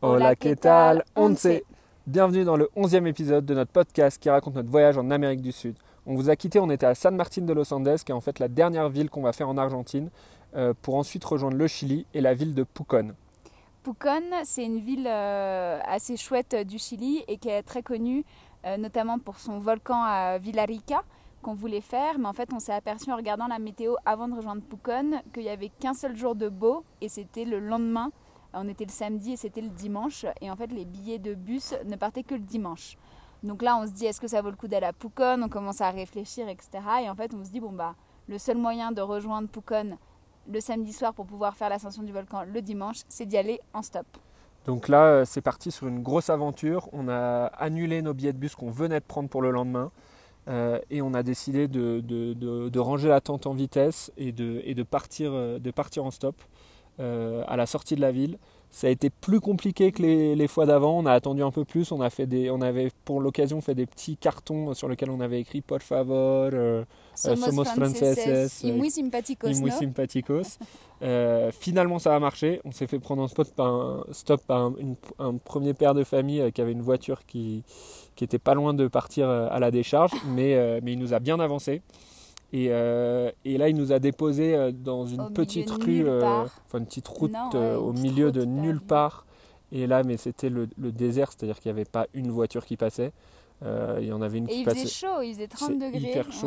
Hola, ¿qué tal? Once. Bienvenue dans le 11e épisode de notre podcast qui raconte notre voyage en Amérique du Sud. On vous a quitté, on était à San Martín de los Andes, qui est en fait la dernière ville qu'on va faire en Argentine, euh, pour ensuite rejoindre le Chili et la ville de Pucón. Pucón, c'est une ville euh, assez chouette euh, du Chili et qui est très connue, euh, notamment pour son volcan à Villarrica qu'on voulait faire, mais en fait on s'est aperçu en regardant la météo avant de rejoindre Pucón qu'il n'y avait qu'un seul jour de beau et c'était le lendemain. On était le samedi et c'était le dimanche et en fait les billets de bus ne partaient que le dimanche. Donc là on se dit est-ce que ça vaut le coup d'aller à Pucón On commence à réfléchir etc. Et en fait on se dit bon bah le seul moyen de rejoindre Pucón le samedi soir pour pouvoir faire l'ascension du volcan le dimanche, c'est d'y aller en stop. Donc là, euh, c'est parti sur une grosse aventure. On a annulé nos billets de bus qu'on venait de prendre pour le lendemain. Euh, et on a décidé de, ranger la tente en vitesse et de, euh, partir en stop à la sortie de la ville. Ça a été plus compliqué que les, les fois d'avant. On a attendu un peu plus. On, a fait des, on avait pour l'occasion fait des petits cartons sur lesquels on avait écrit Por favor, euh, somos franceses, y muy simpáticos, y. Euh, finalement, ça a marché. On s'est fait prendre en spot par un, stop par un, une- un premier père de famille euh, qui avait une voiture qui, qui était pas loin de partir euh, à la décharge, mais, euh, mais il nous a bien avancé. Et, euh, et là, il nous a déposé euh, dans une Au petite rue, euh, enfin une petite route Non, euh, au milieu de nulle part. Et là, mais c'était le, le désert, c'est-à-dire qu'il n'y avait pas une voiture qui passait. Il y en avait une Et qui il passait. faisait chaud, il faisait 30 C'est degrés. hyper chaud.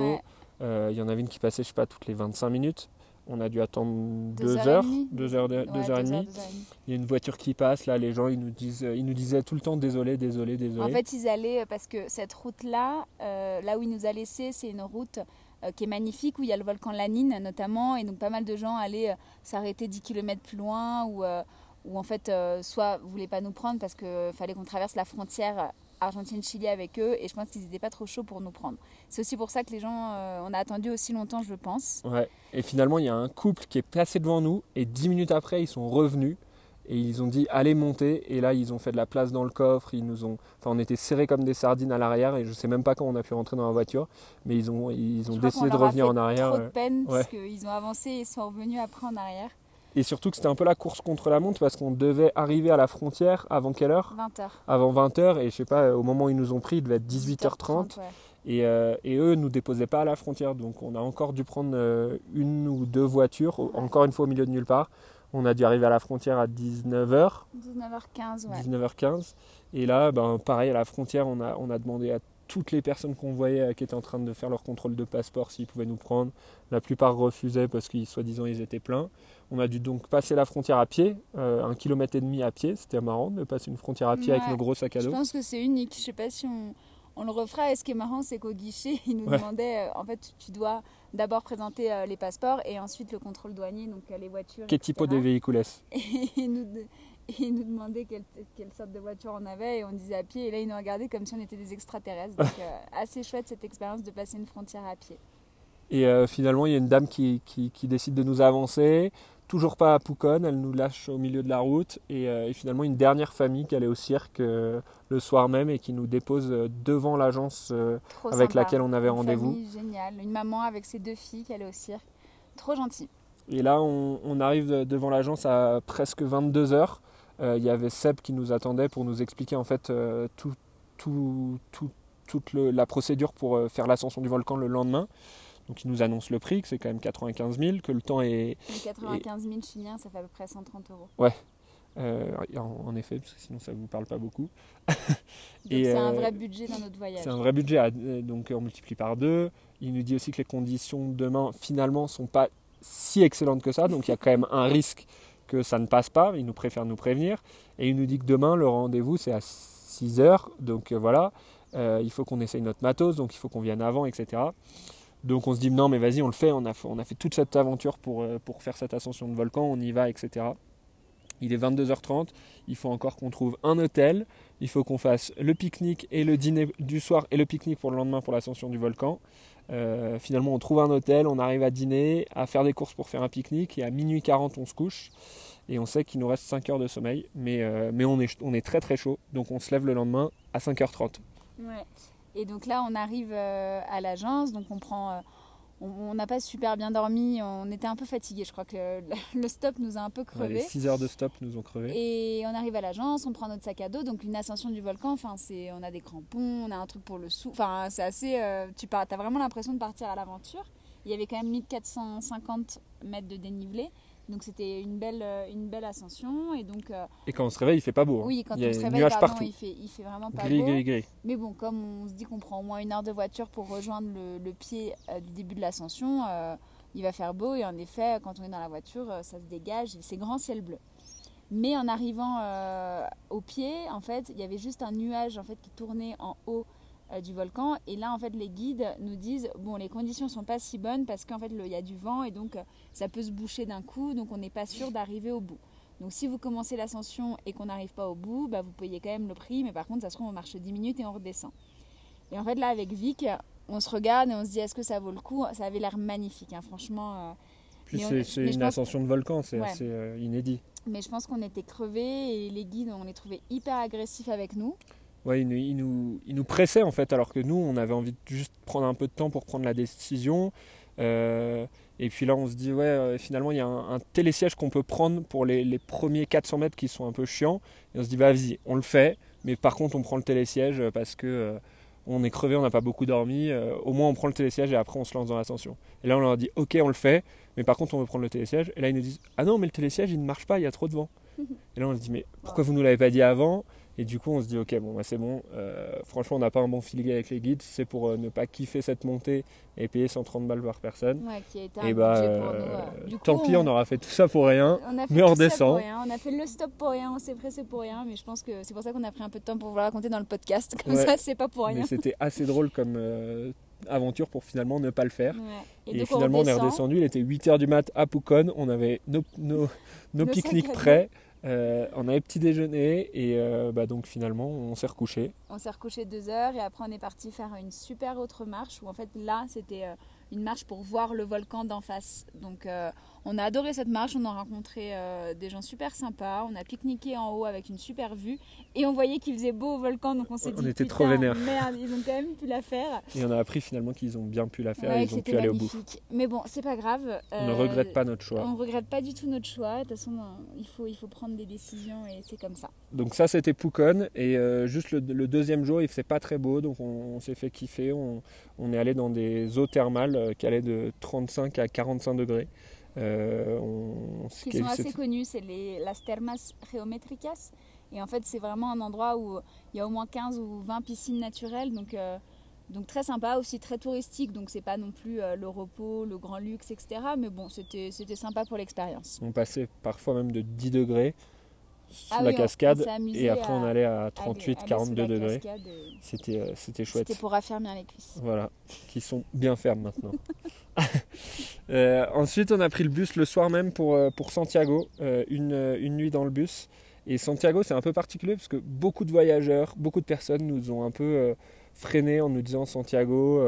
ouais. Il y en avait une qui passait, je sais pas, toutes les 25 minutes. On a dû attendre Deux deux heures heures, deux heures, de- Ouais, deux heures et deux demie. deux heures et demie. Il y a une voiture qui passe, là, les gens, ils nous disent, ils nous disaient tout le temps désolé, désolé, désolé. En fait, ils allaient, parce que cette route-là, là où il nous a laissé, c'est une route qui est magnifique, où il y a le volcan Lanine notamment, et donc pas mal de gens allaient euh, s'arrêter 10 km plus loin, ou euh, ou en fait, euh, soit voulaient pas nous prendre parce qu'il fallait qu'on traverse la frontière Argentine-Chili avec eux, et je pense qu'ils n'étaient pas trop chauds pour nous prendre. C'est aussi pour ça que les gens, euh, on a attendu aussi longtemps, je pense. Ouais. Et finalement, il y a un couple qui est passé devant nous, et dix minutes après, ils sont revenus. Et ils ont dit allez monter et là ils ont fait de la place dans le coffre, ils nous ont enfin on était serrés comme des sardines à l'arrière et je sais même pas quand on a pu rentrer dans la voiture mais ils ont ils ont Je décidé de revenir en arrière. Trop de euh. peine, ouais. parce qu'ils ont avancé et sont revenus après en arrière. Et surtout que c'était un peu la course contre la montre parce qu'on devait arriver à la frontière avant quelle heure? 20h. Avant 20h et je sais pas, au moment où ils nous ont pris, il devait être 18h30 ouais. et, euh, et eux nous déposaient pas à la frontière donc on a encore dû prendre euh, une ou deux voitures, encore une fois au milieu de nulle part. On a dû arriver à la frontière à 19h, 19h15, ouais. 19h15 et là ben, pareil à la frontière on a, on a demandé à toutes les personnes qu'on voyait euh, qui étaient en train de faire leur contrôle de passeport s'ils pouvaient nous prendre. La plupart refusaient parce qu'ils soi-disant ils étaient pleins. On a dû donc passer la frontière à pied, euh, un kilomètre et demi à pied. C'était marrant de passer une frontière à pied avec nos gros sacs à Je dos. pense que c'est unique. Je sais pas si on, on le refera. Et ce qui est marrant, c'est qu'au guichet, ils nous Ouais. demandaient, euh, en fait, tu dois d'abord présenter euh, les passeports et ensuite le contrôle douanier, donc euh, les voitures. Quel type de etc. véhicules Et ils nous, de- et ils nous demandaient quelle, quelle sorte de voiture on avait et on disait à pied. Et là, ils nous regardaient comme si on était des extraterrestres. Donc, euh, assez chouette cette expérience de passer une frontière à pied. Et euh, finalement, il y a une dame qui, qui- qui décide de nous avancer. Toujours pas à Pucón, elle nous lâche au milieu de la route. Et, euh, et finalement, une dernière famille qui allait au cirque euh, le soir même et qui nous dépose euh, devant l'agence euh, avec sympa. laquelle on avait rendez-vous. géniale. Une maman avec ses deux filles qui allait au cirque. Trop gentil. Et là, on, on arrive de- devant l'agence à presque 22 heures. Il y avait Seb qui nous attendait pour nous expliquer en fait tout, tout- tout- toute le- la procédure pour faire l'ascension du volcan le lendemain. Donc il nous annonce le prix, que c'est quand même 95 000, que le temps est... Les 95 000 chiliens, ça fait à peu près 130 euros. euh, en, en effet, parce que sinon ça ne vous parle pas beaucoup. C'est un euh, vrai budget dans notre voyage. C'est un vrai budget, euh, donc on multiplie par deux. Il nous dit aussi que les conditions de demain finalement sont pas si excellentes que ça, donc il y a quand même un risque que ça ne passe pas. Il nous préfère nous prévenir. Et il nous dit que demain le rendez-vous c'est à 6 heures, donc voilà, Euh, il faut qu'on essaye notre matos, donc il faut qu'on vienne avant, etc. Donc on se dit non mais vas-y on le fait, on a, fait toute cette aventure pour, euh, pour faire cette ascension de volcan, on y va, etc. Il est 22h30, il faut encore qu'on trouve un hôtel, il faut qu'on fasse le pique-nique et le dîner du soir et le pique-nique pour le lendemain pour l'ascension du volcan. Euh, finalement, on trouve un hôtel, on arrive à dîner, à faire des courses pour faire un pique-nique et à minuit 40, on se couche. Et on sait qu'il nous reste 5 heures de sommeil, mais, euh, mais on, est, on est très très chaud, donc on se lève le lendemain à 5h30. Ouais. Et donc là, on arrive euh, à l'agence, donc on prend, euh, on n'a pas super bien dormi, on était un peu fatigué. Je crois que le, stop nous a un peu crevé. les 6 heures de stop nous ont crevé. Et on arrive à l'agence, on prend notre sac à dos, donc une ascension du volcan. Enfin, c'est, on a des crampons, on a un truc pour le sou. Enfin, c'est assez. Euh, tu as vraiment l'impression de partir à l'aventure. Il y avait quand même 1450 mètres de dénivelé. Donc c'était une belle, euh, une belle ascension. Et, donc, euh, et quand on se réveille, il fait pas beau. Hein. Oui, quand il y on se réveille, pardon, il, fait, il fait vraiment pas beau. Gris, gris. Mais bon, comme on se dit qu'on prend au moins une heure de voiture pour rejoindre le, pied euh, du début de l'ascension, il va faire beau. Et en effet, quand on est dans la voiture, ça se dégage. C'est grand ciel bleu. Mais en arrivant au pied, en fait, il y avait juste un nuage en fait, qui tournait en haut du volcan. Et là, en fait, les guides nous disent bon, les conditions sont pas si bonnes parce qu'en fait, il y a du vent et donc euh, ça peut se boucher d'un coup, donc on n'est pas sûr d'arriver au bout. Donc si vous commencez l'ascension et qu'on n'arrive pas au bout, bah, vous payez quand même le prix, mais par contre, ça se trouve, on marche 10 minutes et on redescend. Et en fait, là, avec Vic, on se regarde et on se dit est-ce que ça vaut le coup? Ça avait l'air magnifique, hein, franchement. Euh, c'est une ascension de volcan, c'est assez inédit. Mais je pense qu'on était crevés et les guides, on les trouvait hyper agressifs avec nous ouais, il, nous, il, nous, pressait en fait, alors que nous, on avait envie de juste prendre un peu de temps pour prendre la décision. Euh, et puis là, on se dit, ouais, euh, finalement, il y a un, télésiège qu'on peut prendre pour les, premiers 400 mètres qui sont un peu chiants. Et on se dit, vas-y, on le fait. Mais par contre, on prend le télésiège parce que euh, on est crevé, on n'a pas beaucoup dormi. au moins, on prend le télésiège et après, on se lance dans l'ascension. Et là, on leur dit, ok, on le fait. Mais par contre, on veut prendre le télésiège. Et là, ils nous disent, ah non, mais le télésiège, il ne marche pas, il y a trop de vent. Et là, on se dit, mais pourquoi vous ne nous l'avez pas dit avant? Et du coup, on se dit, ok, bon, bah, c'est bon. Euh, franchement, on n'a pas un bon feeling avec les guides. C'est pour euh, ne pas kiffer cette montée et payer 130 balles par personne. Ouais, qui a été un et bah, euh, tant pis, on... aura fait tout ça pour rien. mais on redescend. On a fait le stop pour rien, on s'est pressé pour rien. Mais je pense que c'est pour ça qu'on a pris un peu de temps pour vous le raconter dans le podcast. Comme ça, c'est pas pour rien. C'était assez drôle comme aventure pour finalement ne pas le faire. Et, finalement, on, est redescendu. Il était 8h du mat à Pucon. On avait nos, nos, nos pique-niques prêts. Euh, on avait petit déjeuner et euh, bah donc finalement on s'est recouché. On s'est recouché deux heures et après on est parti faire une super autre marche où en fait là c'était euh, une marche pour voir le volcan d'en face. Donc on a adoré cette marche, on a rencontré euh, des gens super sympas, on a pique-niqué en haut avec une super vue et on voyait qu'il faisait beau au volcan donc on s'est dit était trop vénère. merde, ils ont quand même pu la faire. Et on a appris finalement qu'ils ont bien pu la faire et ils ont pu aller au bout. Mais bon, c'est pas grave. on ne regrette pas notre choix. On ne regrette pas du tout notre choix. De toute façon, il faut, il faut prendre des décisions et c'est comme ça. Donc ça c'était Pucon et euh, juste le, deuxième jour il faisait pas très beau donc on, s'est fait kiffer. On, on, est allé dans des eaux thermales euh, qui allaient de 35 à 45 degrés. Euh, qui sont assez connus, c'est les las termas geométricas. Et en fait, c'est vraiment un endroit où il y a au moins 15 ou 20 piscines naturelles. Donc, euh, donc très sympa, aussi très touristique. Donc c'est pas non plus euh, le repos, le grand luxe, etc. Mais bon, c'était sympa pour l'expérience. On passait parfois même de 10 degrés sous ah la cascade et après on allait à 38, 42 degrés. C'était c'était chouette. C'était pour raffermir les cuisses. Voilà, qui sont bien fermes maintenant. Euh, ensuite, on a pris le bus le soir même pour, euh, pour Santiago, euh, une, une, nuit dans le bus. Et Santiago, c'est un peu particulier parce que beaucoup de voyageurs, beaucoup de personnes nous ont un peu freiné en nous disant Santiago,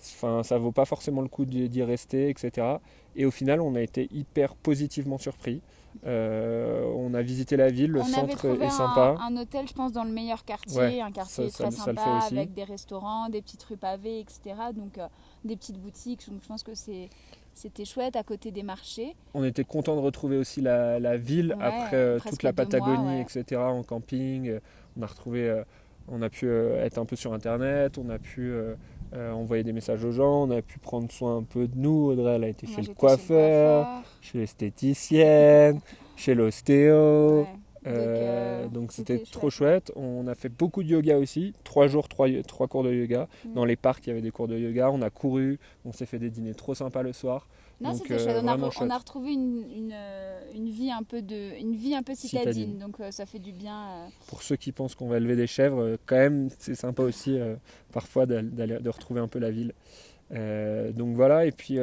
enfin, ça vaut pas forcément le coup d'y rester, etc. Et au final, on a été hyper positivement surpris. on a visité la ville, le centre est sympa. Un, un hôtel, je pense, dans le meilleur quartier, un quartier très sympa avec des restaurants, des petites rues pavées, etc. Donc des petites boutiques. Donc je pense que c'est c'était chouette à côté des marchés. On était content de retrouver aussi la, la ville après euh, toute la Patagonie, etc. en camping. On a retrouvé, euh, on a pu euh, être un peu sur internet, on a pu envoyer des messages aux gens, on a pu prendre soin un peu de nous. Audrey, elle a été chez, le coiffeur, chez l'esthéticienne, chez l'ostéo. Euh, donc c'était trop chouette. On a fait beaucoup de yoga aussi, trois jours, trois, trois cours de yoga. Mm. Dans les parcs, il y avait des cours de yoga. On a couru, on s'est fait des dîners trop sympas le soir. Non, c'était euh, chouette. On a, retrouvé une, une, une, vie un peu de, une vie un peu citadine, donc ça fait du bien. Pour ceux qui pensent qu'on va élever des chèvres, quand même, c'est sympa aussi parfois d'aller de retrouver un peu la ville. donc voilà. Et puis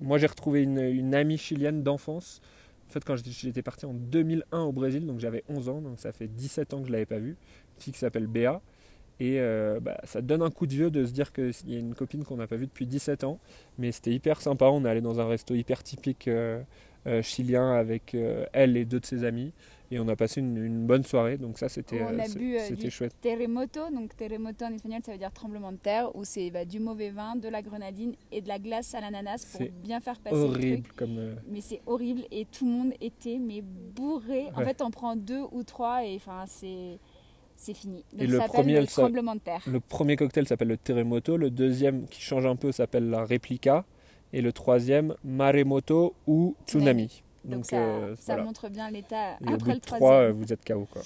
moi, j'ai retrouvé une, une amie chilienne d'enfance. En fait, quand j'étais parti en 2001 au Brésil, donc j'avais 11 ans, donc ça fait 17 ans que je ne l'avais pas vue. Une fille qui s'appelle Béa. Et euh, bah, ça donne un coup de vieux de se dire qu'il y a une copine qu'on n'a pas vue depuis 17 ans. Mais c'était hyper sympa. On est allé dans un resto hyper typique euh, euh, chilien avec elle et deux de ses amis. Et on a passé une, une bonne soirée. Donc ça, c'était On a euh, bu, euh, du chouette. terremoto, donc terremoto en espagnol ça veut dire tremblement de terre, où c'est bah, du mauvais vin, de la grenadine et de la glace à l'ananas pour bien faire passer le truc. Horrible comme. euh, Mais c'est horrible et tout le monde était mais bourré. En Ouais. fait, on prend deux ou trois et enfin c'est c'est fini. Donc Et le ça premier, le elle s'a- tremblement de terre. Le premier cocktail s'appelle le Terremoto, le deuxième qui change un peu s'appelle la Replica, et le troisième Maremoto ou Tsunami. Donc, ça, euh, ça voilà. montre bien l'état après le trois, troisième. euh, vous êtes KO. Quoi.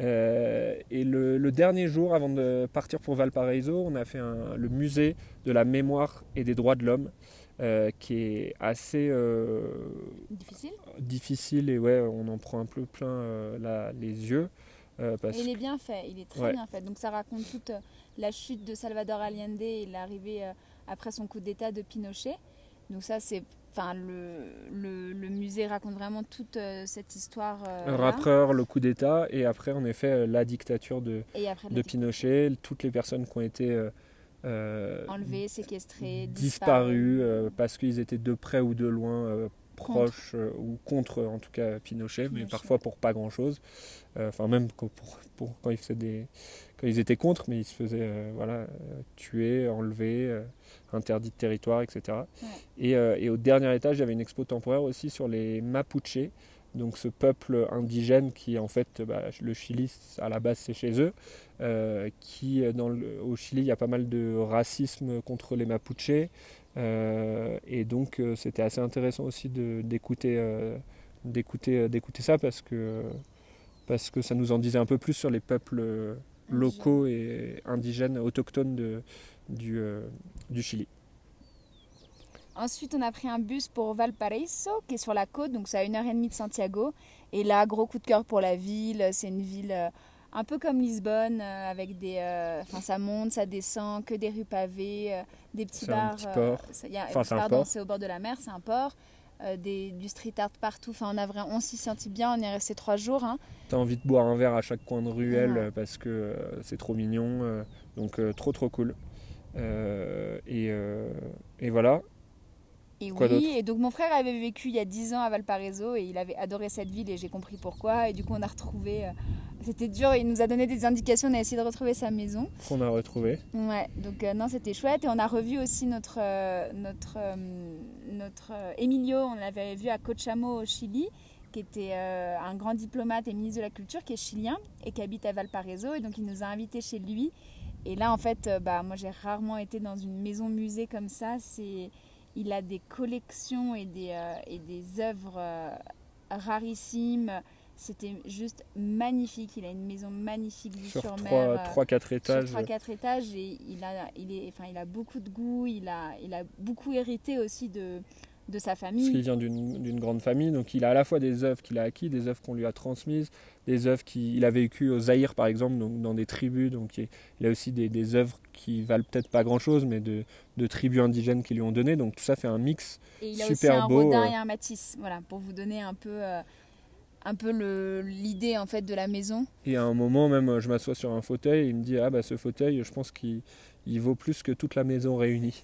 Euh, et le, le dernier jour, avant de partir pour Valparaiso, on a fait un- le musée de la mémoire et des droits de l'homme, euh, qui est assez Difficile. difficile et ouais, on en prend un peu plein les yeux. parce Et il est bien fait, il est très Ouais. bien fait. Donc ça raconte toute la chute de Salvador Allende et l'arrivée après son coup d'État de Pinochet. Donc ça c'est, enfin le, le, le musée raconte vraiment toute euh, cette histoire. euh, rappeur, le coup d'État, et après, en effet, euh, la dictature de, Et après de Pinochet, toutes les personnes qui ont été euh, euh, enlevé, séquestré, disparues parce qu'ils étaient de près ou de loin proches ou contre, en tout cas, Pinochet, mais parfois pour pas grand-chose. Enfin, même quand- pour, pour- quand, ils faisaient des, ils étaient contre, mais ils se faisaient euh, voilà, euh, tuer, enlever, euh, interdit de territoire, etc. Ouais. Et, euh, et au dernier étage, il y avait une expo temporaire aussi sur les Mapuches, donc ce peuple indigène qui en fait bah, le Chili à la base c'est chez eux qui dans le- au Chili il y a pas mal de racisme contre les Mapuches euh, et donc c'était assez intéressant aussi d'écouter ça parce que parce que ça nous en disait un peu plus sur les peuples locaux et indigènes autochtones de, du, euh, du Chili. Ensuite, on a pris un bus pour Valparaiso, qui est sur la côte, donc c'est à une heure et demie de Santiago. Et là, gros coup de cœur pour la ville. C'est une ville euh, un peu comme Lisbonne, euh, avec des, euh, enfin, ça monte, ça descend, que des rues pavées, des petits C'est un bars. petit port. ça- il y a- Enfin, c'est un pardon, port. c'est au bord de la mer, c'est un port. Euh, des, du street art partout. Enfin, on a vraiment, on s'y sentit bien. On est resté trois jours. hein. T'as envie de boire un verre à chaque coin de ruelle Ouais. parce que euh, c'est trop mignon, euh, donc trop trop cool. Et, et voilà, Et Quoi oui, et donc mon frère avait vécu il y a 10 ans à Valparaiso et il avait adoré cette ville et j'ai compris pourquoi. Et du coup, on a retrouvé. euh, C'était dur, il nous a donné des indications, on a essayé de retrouver sa maison. qu'on a retrouvé. Ouais, donc euh, non, c'était chouette. Et on a revu aussi notre, euh, notre, notre Emilio, on l'avait vu à Cochamo au Chili, qui était euh, un grand diplomate et ministre de la Culture, qui est chilien et qui habite à Valparaiso. Et donc il nous a invités chez lui. Et là, en fait, euh, bah, moi j'ai rarement été dans une maison musée comme ça. C'est, il a des collections et des, euh, et des œuvres euh, rarissimes. C'était juste magnifique. Il a une maison magnifique vue Sur sur, mer. euh, 3-4 étages. sur 3-4 étages et il a, il, est, enfin, il a beaucoup de goût, il a, il a beaucoup hérité aussi de, de sa Parce qu'il famille. vient d'une grande famille, donc il a à la fois des œuvres qu'il a acquis, des œuvres qu'on lui a transmises, des œuvres qu'il a vécues au Zaïre par exemple, donc dans des tribus, donc il a aussi des, des œuvres qui valent peut-être pas grand chose, mais de, de tribus indigènes qui lui ont donné, donc tout ça fait un mix. Et il a super aussi un beau, Rodin euh. et un Matisse, voilà, pour vous donner un peu, euh, un peu l'idée en fait de la maison. Et à un moment même, je m'assois sur un fauteuil et il me dit ah bah ce fauteuil, je pense qu'il il vaut plus que toute la maison réunie.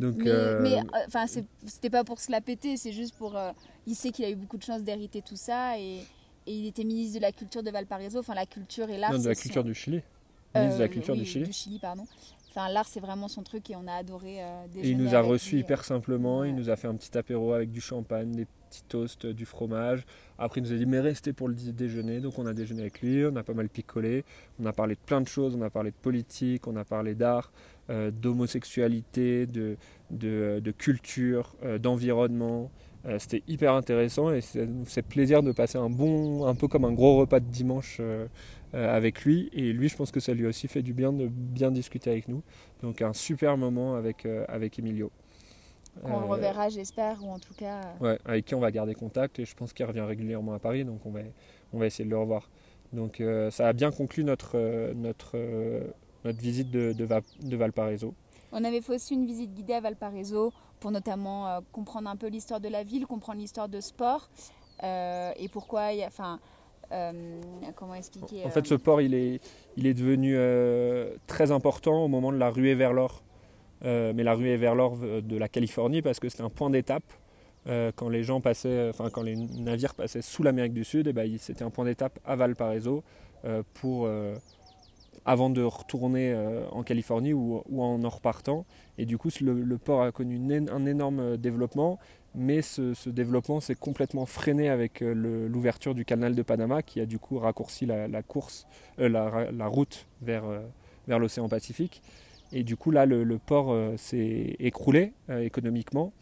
Donc Mais, euh, mais, euh, enfin, c'était pas pour se la péter, c'est juste pour. euh, il sait qu'il a eu beaucoup de chance d'hériter tout ça et, et il était ministre de la culture de Valparaiso. Enfin, la culture et l'art. non, de la culture son- du Chili. Ministre de la Euh, culture oui, du Chili. Du Chili, pardon. Enfin, l'art, c'est vraiment son truc et on a adoré euh, Et il déjeuner nous a reçus lui. hyper simplement, il nous a fait un petit apéro avec du champagne, des petits toasts, du fromage. Après il nous a dit mais restez pour le déjeuner, donc on a déjeuné avec lui, on a pas mal picolé, on a parlé de plein de choses, on a parlé de politique, on a parlé d'art, euh, d'homosexualité, de, de, de culture, euh, d'environnement. Euh, C'était hyper intéressant et c'est nous fait plaisir de passer un bon, un peu comme un gros repas de dimanche euh, euh, avec lui. Et lui, je pense que ça lui a aussi fait du bien de bien discuter avec nous. Donc un super moment avec, avec Emilio. Qu'on le reverra, j'espère, ou en tout cas. Ouais, avec qui on va garder contact et je pense qu'il revient régulièrement à Paris, donc on va, on va essayer de le revoir. Donc ça a bien conclu notre, notre, notre visite de, de Valparaiso. On avait fait aussi une visite guidée à Valparaiso pour notamment euh, comprendre un peu l'histoire de la ville, comprendre l'histoire de sport euh, et pourquoi il y a. Enfin, euh, comment expliquer En fait, ce port, il est, il est devenu euh, très important au moment de la ruée vers l'or. Euh, mais la ruée vers l'or de la Californie, parce que c'était un point d'étape quand les gens passaient, enfin quand les navires passaient sous l'Amérique du Sud, et ben, il- c'était un point d'étape à Valparaiso pour avant de retourner euh, en Californie ou, en en repartant. Et du coup, le, port a connu un énorme euh, développement, mais ce, développement s'est complètement freiné avec euh, l'ouverture du canal de Panama, qui a du coup raccourci la, course, la, route vers, vers l'océan Pacifique. Et du coup, là, le, port s'est écroulé économiquement.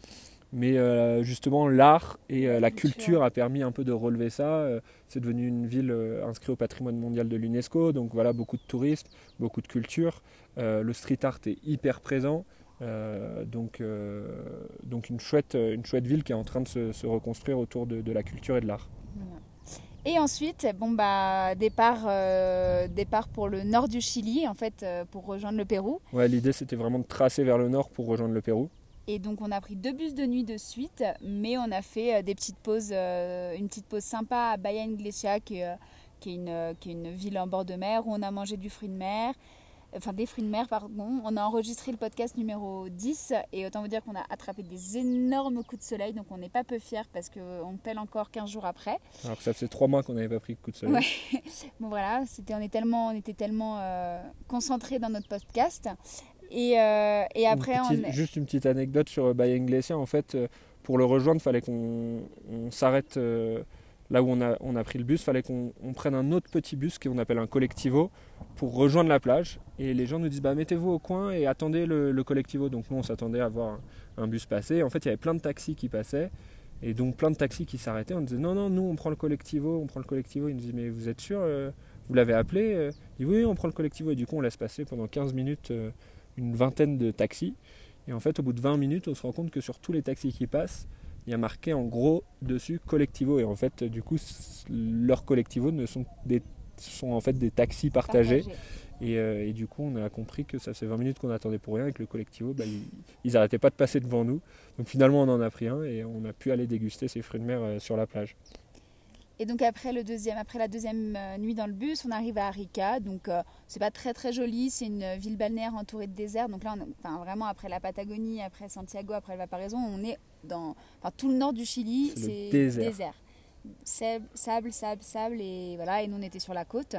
Mais euh, justement, l'art et euh, la culture. a permis un peu de relever ça. Euh, c'est devenu une ville inscrite au patrimoine mondial de l'UNESCO. Donc voilà, beaucoup de tourisme, beaucoup de culture. Le street art est hyper présent. Donc, donc une, chouette, une chouette ville qui est en train de se, se reconstruire autour de, de la culture et de l'art. Voilà. Et ensuite, bon bah départ, euh, départ pour le nord du Chili, en fait, euh, pour rejoindre le Pérou. Ouais, L'idée, c'était vraiment de tracer vers le nord pour rejoindre le Pérou. Et donc on a pris deux bus de nuit de suite, mais on a fait euh, des petites pauses, euh, une petite pause sympa à Bahia Iglesia, qui est, euh, qui, est une, qui est une ville en bord de mer, où on a mangé du fruit de mer, enfin des fruits de mer, pardon. On a enregistré le podcast numéro 10, et autant vous dire qu'on a attrapé des énormes coups de soleil, donc on n'est pas peu fiers parce qu'on pèle encore 15 jours après. Alors que ça faisait trois mois qu'on n'avait pas pris de coup de soleil. Ouais. Bon voilà, c'était, on, est tellement, on était tellement euh, concentrés dans notre podcast. Et, euh, et Une après, petite- on... Juste une petite anecdote sur euh, Bahia Iglesia. En fait, euh, pour le rejoindre, il fallait qu'on on s'arrête euh, là où on a, on a pris le bus. Il fallait qu'on on prenne un autre petit bus qu'on appelle un collectivo pour rejoindre la plage. Et les gens nous disent bah, mettez-vous au coin et attendez le, le collectivo. Donc nous, on s'attendait à voir un, un bus passer. En fait, il y avait plein de taxis qui passaient. Et donc plein de taxis qui s'arrêtaient. On disait non, non, nous, on prend le collectivo. On prend le collectivo. Ils nous disent mais vous êtes sûr euh, Vous l'avez appelé Il dit oui, on prend le collectivo. Et du coup, on laisse passer pendant 15 minutes euh, une vingtaine de taxis. Et en fait, au bout de 20 minutes, on se rend compte que sur tous les taxis qui passent, il y a marqué en gros dessus collectivo. Et en fait, du coup, leurs collectivos ne sont, des, sont en fait des taxis partagés. partagé. Et, euh, et du coup, on a compris que ça faisait 20 minutes qu'on attendait pour rien et que le collectivo, bah, ils, ils arrêtaient pas de passer devant nous. Donc finalement, on en a pris un et on a pu aller déguster ces fruits de mer euh, sur la plage. Et donc après, le deuxième, après la deuxième euh, nuit dans le bus, on arrive à Arica. Donc euh, c'est pas très très joli, c'est une ville balnéaire entourée de désert. Donc là, on, enfin, vraiment après la Patagonie, après Santiago, après le Valparaiso, on est dans enfin, tout le nord du Chili, C'est désert. Sable, sable, sable, sable, et voilà. Et nous on était sur la côte.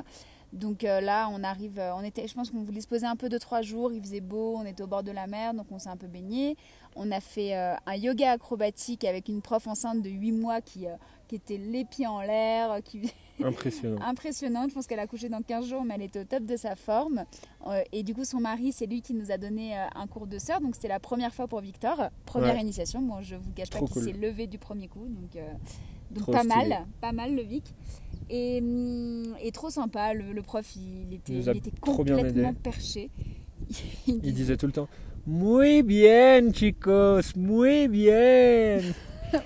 Donc euh, là, on arrive, euh, on était, je pense qu'on voulait se poser un peu de trois jours. Il faisait beau, on était au bord de la mer, donc on s'est un peu baigné. On a fait euh, un yoga acrobatique avec une prof enceinte de 8 mois qui, euh, qui était les pieds en l'air, qui Impressionnant. impressionnante. Je pense qu'elle a couché dans 15 jours, mais elle était au top de sa forme. Et du coup, son mari, c'est lui qui nous a donné un cours de sœur. Donc, c'était la première fois pour Victor. Première Ouais. initiation. Bon, je vous cache pas qu'il cool. s'est levé du premier coup. Donc, pas stylé. mal. Pas mal, le Vic. Et, hum, et trop sympa. Le, le prof, il était, Il il complètement perché. Il disait tout le temps Muy bien, chicos, muy bien.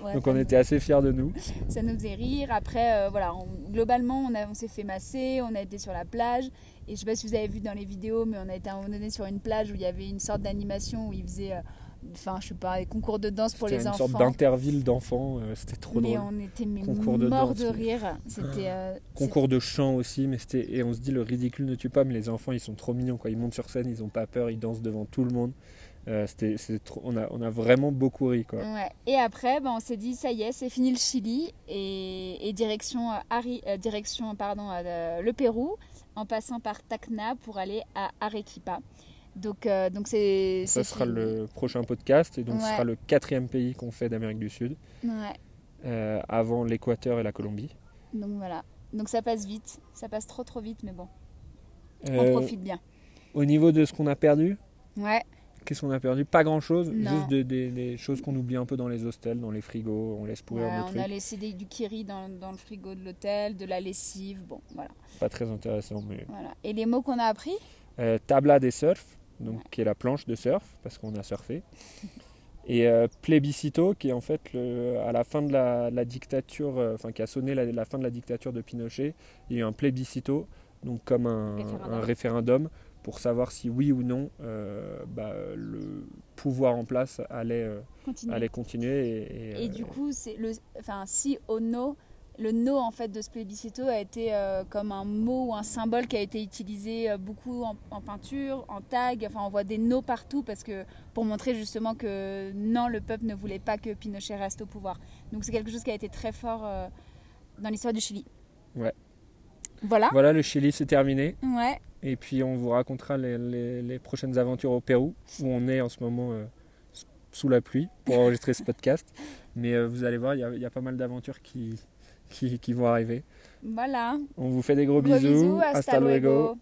Ouais, Donc on était assez fiers de nous. ça nous faisait rire. Après, euh, voilà, on- globalement, on, a- on s'est fait masser, on a été sur la plage. Et je sais pas si vous avez vu dans les vidéos, mais on a été à un moment donné sur une plage où il y avait une sorte d'animation où ils faisaient, euh, enfin, je sais pas, des concours de danse pour C'était les une enfants. sorte d'interville d'enfants. euh, C'était trop mais drôle. on était mais Concours de danse, de rire. C'était. euh, Concours de chant aussi, mais c'était et on se dit le ridicule ne tue pas, mais les enfants ils sont trop mignons quoi. Ils montent sur scène, ils ont pas peur, ils dansent devant tout le monde. Euh, c'était, trop, on a, on a vraiment beaucoup ri quoi. Ouais. Et après, ben, on s'est dit, ça y est, c'est fini le Chili et, et direction, direction pardon, le Pérou, en passant par Tacna pour aller à Arequipa. Donc, euh, donc c'est. Ça sera fini. le prochain podcast et donc ce Ouais. sera le quatrième pays qu'on fait d'Amérique du Sud, Ouais. euh, avant l'Équateur et la Colombie. Donc voilà. Donc ça passe vite. Ça passe trop trop vite, mais bon, on Euh, profite bien. au niveau de ce qu'on a perdu, Ouais. qu'est-ce qu'on a perdu? Pas grand chose, Non. juste des, choses qu'on oublie un peu dans les hostels, dans les frigos, on laisse pourrir Ouais, on trucs. a laissé des- du kiri dans, dans le frigo de l'hôtel, de la lessive. Bon, voilà. Pas très intéressant, mais voilà. Et les mots qu'on a appris? Euh, tabla des surf, donc Ouais. qui est la planche de surf parce qu'on a surfé, et euh, plébiscito qui est en fait le- à la fin de la, la dictature, euh, enfin qui a sonné la, la fin de la dictature de Pinochet, il y a eu un plébiscito, donc comme un Référendum. un référendum pour savoir si oui ou non euh, bah, le pouvoir en place allait, euh, Continue. allait continuer. Et, et, Et du coup, c'est le, enfin, si ou no, le no en fait de ce plébiscito a été euh, comme un mot ou un symbole qui a été utilisé euh, beaucoup en, en peinture, en tag. Enfin, on voit des no partout parce que pour montrer justement que non, le peuple ne voulait pas que Pinochet reste au pouvoir. Donc c'est quelque chose qui a été très fort euh, dans l'histoire du Chili. Ouais. Voilà. Voilà, le Chili c'est terminé. Ouais. Et puis on vous racontera les, les- les prochaines aventures au Pérou, où on est en ce moment sous la pluie pour enregistrer ce podcast. Mais vous allez voir, il y a- il y, a pas mal d'aventures qui, qui, qui vont arriver. Voilà. On vous fait des gros, Gros bisous. bisous. Hasta luego.